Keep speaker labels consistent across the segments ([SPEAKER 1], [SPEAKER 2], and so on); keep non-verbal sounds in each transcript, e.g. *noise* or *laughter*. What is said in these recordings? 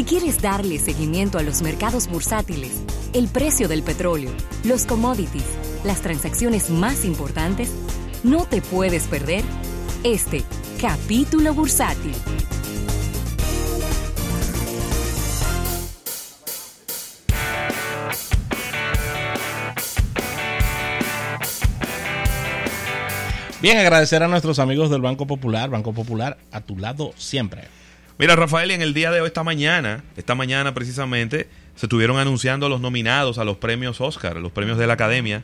[SPEAKER 1] Si quieres darle seguimiento a los mercados bursátiles, el precio del petróleo, los commodities, las transacciones más importantes, no te puedes perder este capítulo bursátil.
[SPEAKER 2] Bien, agradecer a nuestros amigos del Banco Popular. Banco Popular, a tu lado siempre.
[SPEAKER 3] Mira, Rafael, en el día de hoy, esta mañana, esta mañana precisamente, se estuvieron anunciando los nominados a los premios Oscar, los premios de la Academia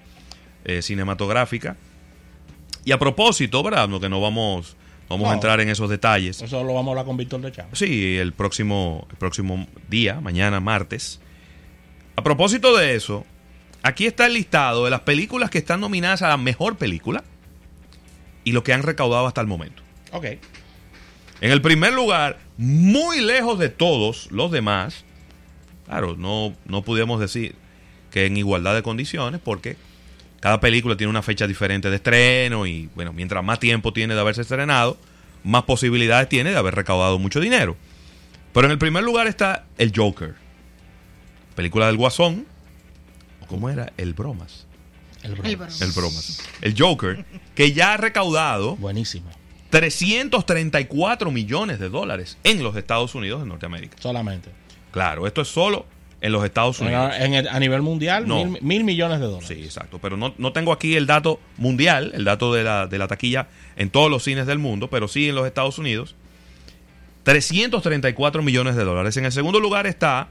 [SPEAKER 3] eh, Cinematográfica. Y a propósito, ¿verdad? Que no vamos, vamos a entrar en esos detalles.
[SPEAKER 2] Eso lo vamos a hablar con Víctor de Chávez.
[SPEAKER 3] Sí, el próximo, el próximo día, mañana, martes. A propósito de eso, aquí está el listado de las películas que están nominadas a la mejor película y lo que han recaudado hasta el momento.
[SPEAKER 2] Ok.
[SPEAKER 3] En el primer lugar, muy lejos de todos los demás, claro, no, no pudiéramos decir que en igualdad de condiciones, porque cada película tiene una fecha diferente de estreno y, bueno, mientras más tiempo tiene de haberse estrenado, más posibilidades tiene de haber recaudado mucho dinero. Pero en el primer lugar está El Joker, película del Guasón, o cómo era, El Bromas.
[SPEAKER 2] El bromas.
[SPEAKER 3] El bromas. El Joker, que ya ha recaudado
[SPEAKER 2] Buenísimo.
[SPEAKER 3] 334 millones de dólares en los Estados Unidos de Norteamérica.
[SPEAKER 2] Solamente.
[SPEAKER 3] Claro, esto es solo en los Estados Unidos.
[SPEAKER 2] En el- a nivel mundial,
[SPEAKER 3] No.
[SPEAKER 2] mil, mil millones de dólares.
[SPEAKER 3] Sí, exacto. Pero no, no tengo aquí el dato mundial, el dato de la, de la taquilla en todos los cines del mundo, pero sí en los Estados Unidos. 334 millones de dólares. En el segundo lugar está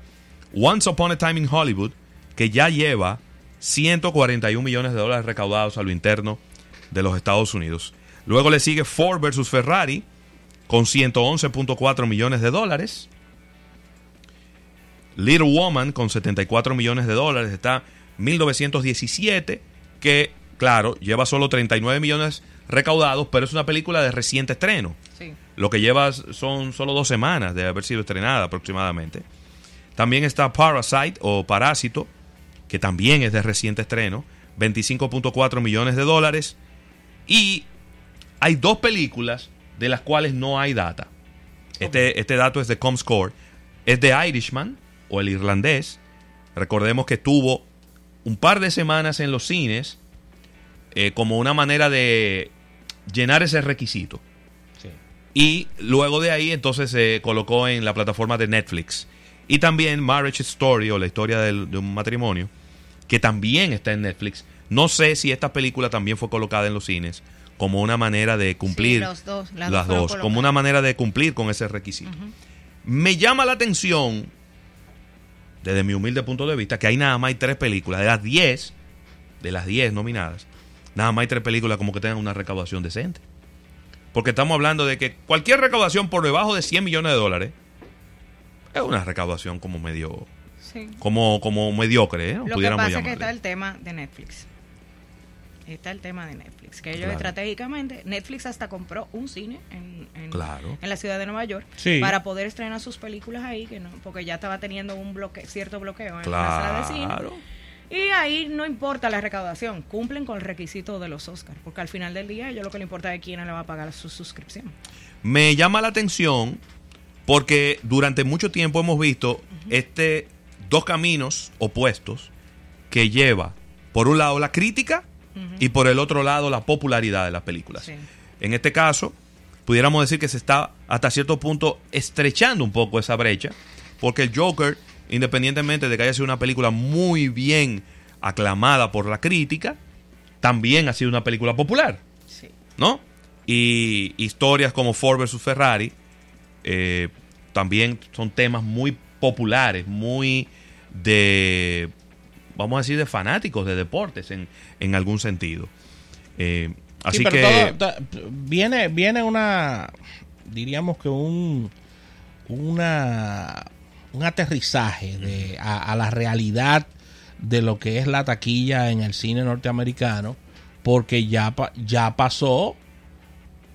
[SPEAKER 3] Once Upon a Time in Hollywood, que ya lleva 141 millones de dólares recaudados a lo interno de los Estados Unidos. Luego le sigue Ford versus Ferrari con 111.4 millones de dólares. Little Woman con 74 millones de dólares. Está 1917, que claro, lleva solo 39 millones recaudados, pero es una película de reciente estreno.
[SPEAKER 4] Sí.
[SPEAKER 3] Lo que lleva son solo dos semanas de haber sido estrenada aproximadamente. También está Parasite o Parásito, que también es de reciente estreno, 25.4 millones de dólares. Y hay dos películas de las cuales no hay data. Este, este dato es de Comscore. Es de Irishman o el irlandés. Recordemos que tuvo un par de semanas en los cines eh, como una manera de llenar ese requisito.
[SPEAKER 2] Sí.
[SPEAKER 3] Y luego de ahí entonces se colocó en la plataforma de Netflix. Y también Marriage Story o la historia del- de un matrimonio, que también está en Netflix. No sé si esta película también fue colocada en los cines como una manera de cumplir
[SPEAKER 4] los dos, las
[SPEAKER 3] las
[SPEAKER 4] dos
[SPEAKER 3] como una manera de cumplir con ese requisito. Me llama la atención, desde mi humilde punto de vista, que hay nada más hay tres películas. De las 10, de las 10 nominadas, nada más hay tres películas como que tengan una recaudación decente. Porque estamos hablando de que cualquier recaudación por debajo de 100 millones de dólares es una recaudación como medio
[SPEAKER 4] Sí.
[SPEAKER 3] como, como mediocre, ¿eh?
[SPEAKER 4] Lo que pasa es que
[SPEAKER 3] llamarle.
[SPEAKER 4] está el tema de Netflix. Está el tema de Netflix. Que ellos
[SPEAKER 3] Claro.
[SPEAKER 4] estratégicamente, Netflix hasta compró un cine en, en-
[SPEAKER 3] Claro.
[SPEAKER 4] en la ciudad de Nueva York
[SPEAKER 2] Sí.
[SPEAKER 4] para poder estrenar sus películas ahí, que no, porque ya estaba teniendo un bloque, cierto bloqueo en la sala de cine.
[SPEAKER 3] Claro.
[SPEAKER 4] Y ahí no importa la recaudación, cumplen con el requisito de los Oscars, porque al final del día yo lo que le importa es quién le va a pagar su suscripción.
[SPEAKER 3] Me llama la atención porque durante mucho tiempo hemos visto este dos caminos opuestos que lleva por un lado la crítica y por el otro lado la popularidad de las películas.
[SPEAKER 4] Sí.
[SPEAKER 3] En este caso, pudiéramos decir que se está hasta cierto punto estrechando un poco esa brecha, porque el Joker, independientemente de que haya sido una película muy bien aclamada por la crítica, también ha sido una película popular.
[SPEAKER 4] Sí.
[SPEAKER 3] ¿no? Y historias como Ford vs. Ferrari eh, también son temas muy populares, muy de, vamos a decir, de fanáticos de deportes en, en algún sentido. Eh, así
[SPEAKER 2] Sí, pero
[SPEAKER 3] que...
[SPEAKER 2] todo- viene, viene una, diríamos que un, una, un aterrizaje de, a, a la realidad de lo que es la taquilla en el cine norteamericano, porque ya, ya pasó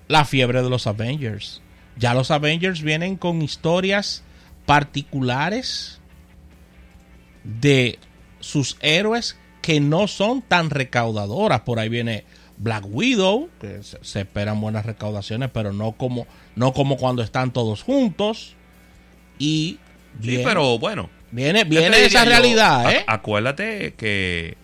[SPEAKER 2] la fiebre de los Avengers. Ya los Avengers vienen con historias particulares de sus héroes que no son tan recaudadoras. Por ahí viene Black Widow, que se, se esperan buenas recaudaciones, pero no como, no como cuando están todos juntos. Y
[SPEAKER 3] Sí, pero bueno.
[SPEAKER 2] Viene,
[SPEAKER 3] ¿qué
[SPEAKER 2] viene esa
[SPEAKER 3] yo?
[SPEAKER 2] realidad, ¿eh?
[SPEAKER 3] acuérdate que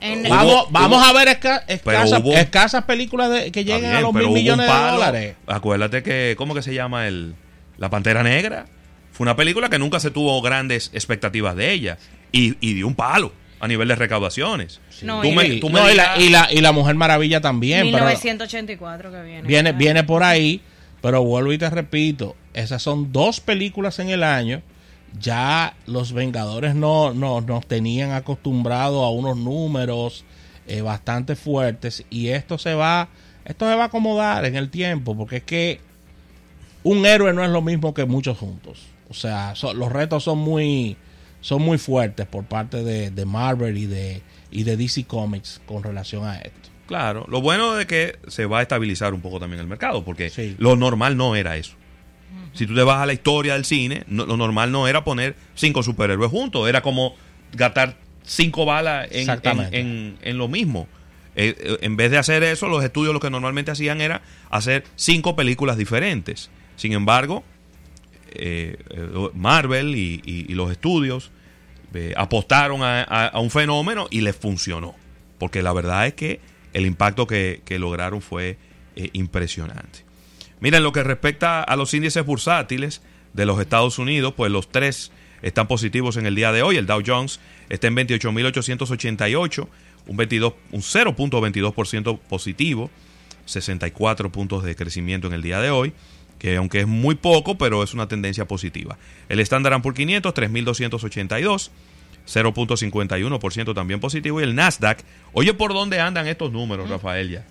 [SPEAKER 4] En-
[SPEAKER 3] Hubo-
[SPEAKER 2] vamos vamos
[SPEAKER 3] hubo-
[SPEAKER 2] a ver esca- escasas,
[SPEAKER 3] hubo-
[SPEAKER 2] escasas películas de- que lleguen
[SPEAKER 3] bien,
[SPEAKER 2] a los mil millones de dólares.
[SPEAKER 3] Acuérdate que, ¿cómo que se llama el La Pantera Negra? Fue una película que nunca se tuvo grandes expectativas de ella y, y dio un palo a nivel de recaudaciones.
[SPEAKER 4] No, y-
[SPEAKER 3] me- tú me
[SPEAKER 2] No, y, la, y, la, y la Mujer Maravilla también. pero
[SPEAKER 4] 1984 que viene.
[SPEAKER 2] viene, viene por ahí, pero vuelvo y te repito, esas son dos películas en el año. Ya los Vengadores no, no nos tenían acostumbrados a unos números eh, bastante fuertes y esto se va esto se va a acomodar en el tiempo porque es que un héroe no es lo mismo que muchos juntos. O sea, so- los retos son muy son muy fuertes por parte de, de Marvel y de y de DC Comics con relación a esto.
[SPEAKER 3] Claro, lo bueno es que se va a estabilizar un poco también el mercado, porque
[SPEAKER 2] Sí.
[SPEAKER 3] lo normal no era eso. Si tú te vas a la historia del cine, no- lo normal no era poner cinco superhéroes juntos, era como gastar cinco balas en,
[SPEAKER 2] Exactamente.
[SPEAKER 3] en- en- en lo mismo. Eh, eh, en vez de hacer eso, los estudios lo que normalmente hacían era hacer cinco películas diferentes. Sin embargo, eh, eh, Marvel y, los estudios eh, apostaron a, un fenómeno y les funcionó. Porque la verdad es que el impacto que, lograron fue impresionante. Miren, lo que respecta a los índices bursátiles de los Estados Unidos, pues los tres están positivos en el día de hoy. El Dow Jones está en 28.888, un, 22, un 0.22% positivo, 64 puntos de crecimiento en el día de hoy, que aunque es muy poco, pero es una tendencia positiva. El Standard Poor's 500, 3.282, 0.51% también positivo. Y el Nasdaq, oye por dónde andan estos números, Rafael, ya.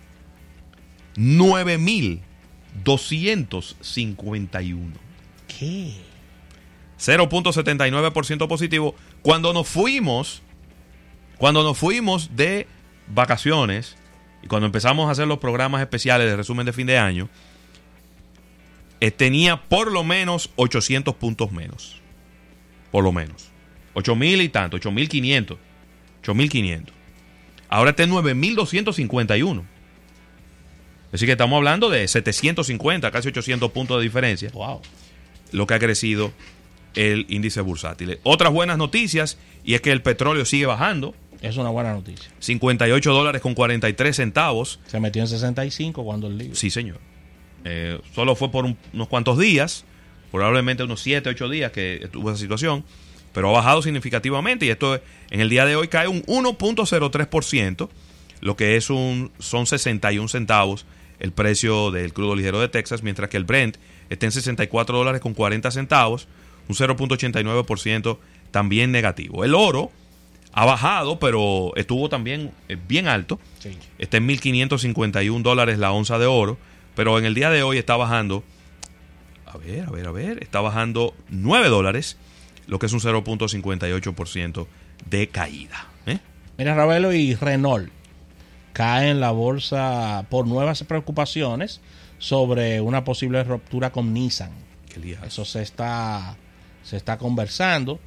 [SPEAKER 3] 9.251.
[SPEAKER 2] ¿Qué?
[SPEAKER 3] 0.79% positivo. Cuando nos fuimos, cuando nos fuimos de vacaciones y cuando empezamos a hacer los programas especiales de resumen de fin de año, eh, tenía por lo menos 800 puntos menos. Por lo menos. 8000 y tanto, 8500. 8500. Ahora está en 9251. Así que estamos hablando de 750, casi 800 puntos de diferencia
[SPEAKER 2] Wow.
[SPEAKER 3] lo que ha crecido el índice bursátil. Otras buenas noticias, y es que el petróleo sigue bajando,
[SPEAKER 2] Es una buena noticia.
[SPEAKER 3] 58 dólares con 43 centavos.
[SPEAKER 2] Se metió en 65 cuando el libro.
[SPEAKER 3] Sí, señor. Eh, solo fue por un- unos cuantos días, probablemente unos 7, 8 días que estuvo esa situación, pero ha bajado significativamente y esto en el día de hoy cae un 1.03%, lo que es un son 61 centavos el precio del crudo ligero de Texas, mientras que el Brent está en 64 dólares con 40 centavos, un 0.89% también negativo. El oro ha bajado, pero estuvo también eh, bien alto.
[SPEAKER 2] Sí.
[SPEAKER 3] Está en 1.551 dólares la onza de oro, pero en el día de hoy está bajando, a ver, a ver, a ver, está bajando 9 dólares, lo que es un 0.58% de caída. ¿eh?
[SPEAKER 2] Mira, Ravelo y Renault caen en la bolsa por nuevas preocupaciones sobre una posible ruptura con Nissan. Eso se está, se está conversando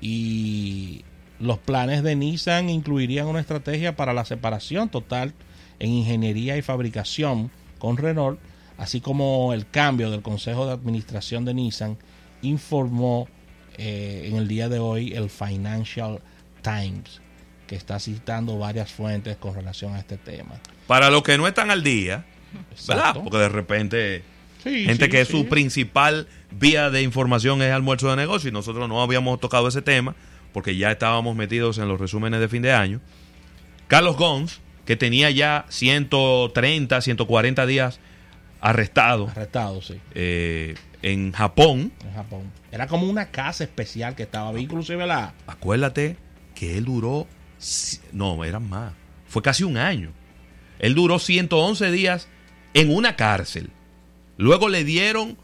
[SPEAKER 2] y los planes de Nissan incluirían una estrategia para la separación total en ingeniería y fabricación con Renault, así como el cambio del Consejo de Administración de Nissan, informó eh, en el día de hoy el Financial Times, que está citando varias fuentes con relación a este tema.
[SPEAKER 3] Para los que no están al día, ¿verdad? Porque de repente
[SPEAKER 2] Sí,
[SPEAKER 3] gente
[SPEAKER 2] sí,
[SPEAKER 3] que
[SPEAKER 2] sí.
[SPEAKER 3] su principal vía de información es almuerzo de negocio y nosotros no habíamos tocado ese tema porque ya estábamos metidos en los resúmenes de fin de año. Carlos Gons, que tenía ya 130, 140 días arrestado
[SPEAKER 2] Arrestado, sí.
[SPEAKER 3] eh, en Japón,
[SPEAKER 2] en Japón. Era como una casa especial que estaba ahí, inclusive la...
[SPEAKER 3] acuérdate que él duró, no, eran más, fue casi un año. Él duró 111 días en una cárcel. Luego le dieron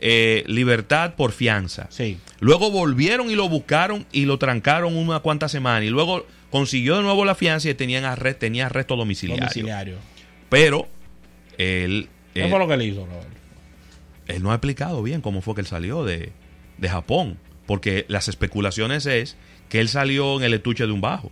[SPEAKER 3] eh, libertad por fianza.
[SPEAKER 2] Sí,
[SPEAKER 3] Luego volvieron y lo buscaron y lo trancaron una cuantas semanas. Y luego consiguió de nuevo la fianza y tenían tenía arresto domiciliario.
[SPEAKER 2] domiciliario.
[SPEAKER 3] Pero él,
[SPEAKER 2] ¿Qué
[SPEAKER 3] eh,
[SPEAKER 2] fue lo que le hizo, Roberto?
[SPEAKER 3] él no ha explicado bien cómo fue que él salió de, de Japón. Porque las especulaciones es que él salió en el estuche de un bajo.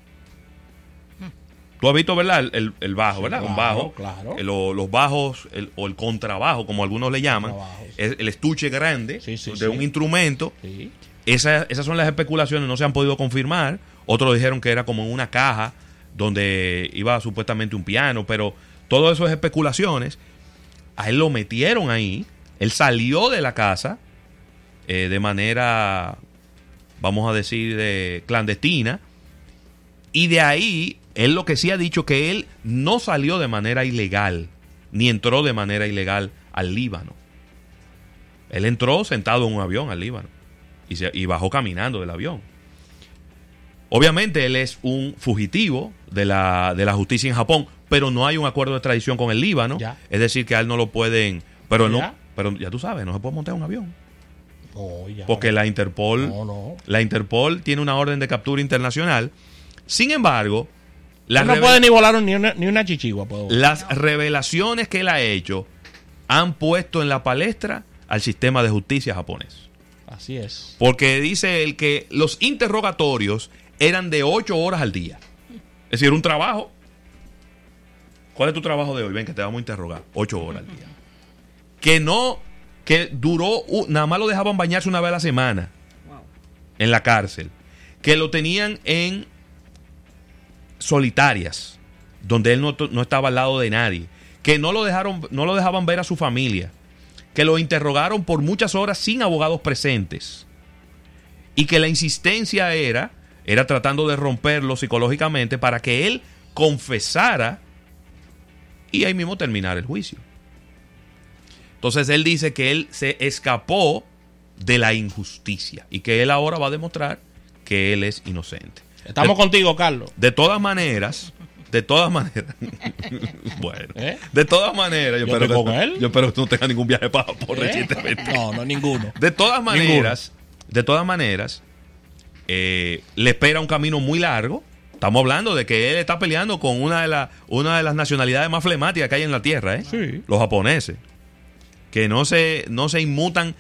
[SPEAKER 3] Tú has visto, ¿verdad? El, el- el bajo, ¿verdad? Un
[SPEAKER 2] claro,
[SPEAKER 3] bajo.
[SPEAKER 2] claro.
[SPEAKER 3] Eh, lo- los bajos, el- o el contrabajo, como algunos le llaman. Es el estuche grande
[SPEAKER 2] Sí, sí,
[SPEAKER 3] de
[SPEAKER 2] sí.
[SPEAKER 3] un instrumento. Esa- esas son las especulaciones, no se han podido confirmar. Otros dijeron que era como en una caja donde iba supuestamente un piano, pero todo eso es especulaciones. A él lo metieron ahí, él salió de la casa eh, de manera, vamos a decir, de clandestina, y de ahí, él lo que sí ha dicho que él no salió de manera ilegal, ni entró de manera ilegal al Líbano. Él entró sentado en un avión al Líbano y, se- y bajó caminando del avión. Obviamente él es un fugitivo de la, de la justicia en Japón, pero no hay un acuerdo de extradición con el Líbano.
[SPEAKER 2] Ya.
[SPEAKER 3] Es decir, que a él no lo pueden... Pero no,
[SPEAKER 2] Ya.
[SPEAKER 3] pero ya tú sabes, no se puede montar un avión.
[SPEAKER 2] No, ya.
[SPEAKER 3] Porque la Interpol,
[SPEAKER 2] No, no.
[SPEAKER 3] la Interpol tiene una orden de captura internacional. Sin embargo, las,
[SPEAKER 2] no puede ni volar ni una, ni una chichigua. puede volar.
[SPEAKER 3] las revelaciones que él ha hecho han puesto en la palestra al sistema de justicia japonés.
[SPEAKER 2] Así es.
[SPEAKER 3] Porque dice él que los interrogatorios eran de 8 horas al día. Es decir, un trabajo. ¿Cuál es tu trabajo de hoy? Ven que te vamos a interrogar. 8 horas al día. Que no, que duró, nada más lo dejaban bañarse una vez a la semana en la cárcel. Que lo tenían en solitarias, donde él no, no estaba al lado de nadie. Que no lo, dejaron, no lo dejaban ver a su familia. Que lo interrogaron por muchas horas sin abogados presentes. Y que la insistencia era, era tratando de romperlo psicológicamente para que él confesara y ahí mismo terminar el juicio. Entonces él dice que él se escapó de la injusticia y que él ahora va a demostrar que él es inocente.
[SPEAKER 2] Estamos
[SPEAKER 3] de,
[SPEAKER 2] contigo, Carlos.
[SPEAKER 3] de todas maneras, de todas maneras, *laughs* bueno,
[SPEAKER 2] ¿Eh?
[SPEAKER 3] de todas maneras, yo,
[SPEAKER 2] Yo
[SPEAKER 3] espero que,
[SPEAKER 2] con él.
[SPEAKER 3] yo espero que no tenga ningún viaje para por
[SPEAKER 2] ¿Eh?
[SPEAKER 3] recientemente.
[SPEAKER 2] No, no, ninguno.
[SPEAKER 3] De todas maneras, de todas maneras, eh, le espera un camino muy largo. Estamos hablando de que él está peleando con una de, las una de las nacionalidades más flemáticas que hay en la tierra, ¿eh?
[SPEAKER 2] Sí.
[SPEAKER 3] Los japoneses. Que no se, no se inmutan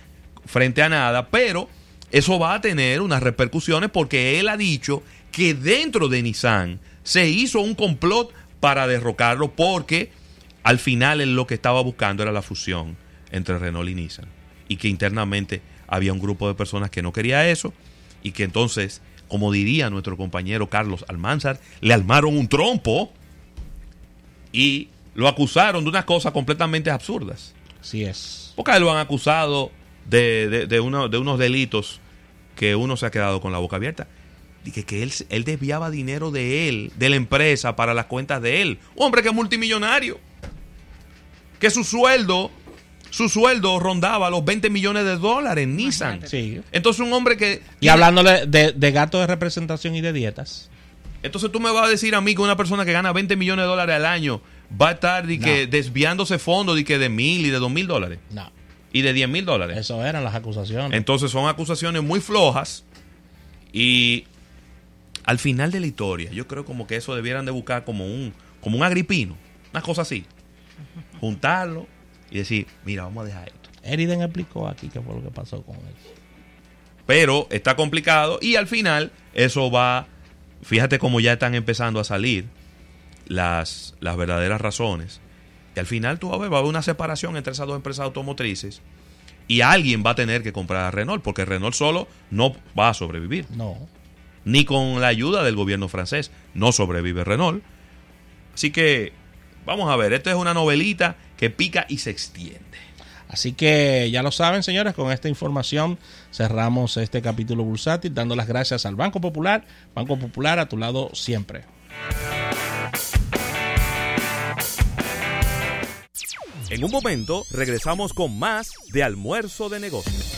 [SPEAKER 3] frente a nada, pero eso va a tener unas repercusiones porque él ha dicho que dentro de Nissan se hizo un complot para derrocarlo porque al final él lo que estaba buscando era la fusión entre Renault y Nissan y que internamente había un grupo de personas que no quería eso y que entonces, como diría nuestro compañero Carlos Almanzar, le armaron un trompo y lo acusaron de unas cosas completamente absurdas.
[SPEAKER 2] Así es.
[SPEAKER 3] Porque lo han acusado de, de, de uno- de unos delitos que uno se ha quedado con la boca abierta. Dije que él, él desviaba dinero de él, de la empresa, para las cuentas de él. Hombre que es multimillonario. Que su sueldo, su sueldo rondaba los 20 millones de dólares en Nissan.
[SPEAKER 2] Sí.
[SPEAKER 3] Entonces un hombre que...
[SPEAKER 2] Y hablándole de, de gasto de representación y de dietas.
[SPEAKER 3] Entonces tú me vas a decir a mí que una persona que gana 20 millones de dólares al año va a estar di que, desviándose fondos de que de mil y de dos mil dólares.
[SPEAKER 2] No.
[SPEAKER 3] Y de 10 mil dólares.
[SPEAKER 2] Eso eran las acusaciones.
[SPEAKER 3] Entonces son acusaciones muy flojas y al final de la historia yo creo como que eso debieran de buscar como un como un agripino, una cosa así. Juntarlo y decir, mira, vamos a dejar esto.
[SPEAKER 2] Eriden explicó aquí qué fue lo que pasó con él.
[SPEAKER 3] Pero está complicado y al final eso va, fíjate cómo ya están empezando a salir las, las verdaderas razones. Y al final tú vas a ver, va a haber una separación entre esas dos empresas automotrices y alguien va a tener que comprar a Renault porque Renault solo no va a sobrevivir.
[SPEAKER 2] No.
[SPEAKER 3] ni con la ayuda del gobierno francés. No sobrevive Renault. Así que vamos a ver, esta es una novelita que pica y se extiende.
[SPEAKER 2] Así que ya lo saben, señores, con esta información cerramos este capítulo bursátil, dando las gracias al Banco Popular. Banco Popular a tu lado siempre.
[SPEAKER 5] En un momento regresamos con más de almuerzo de negocios.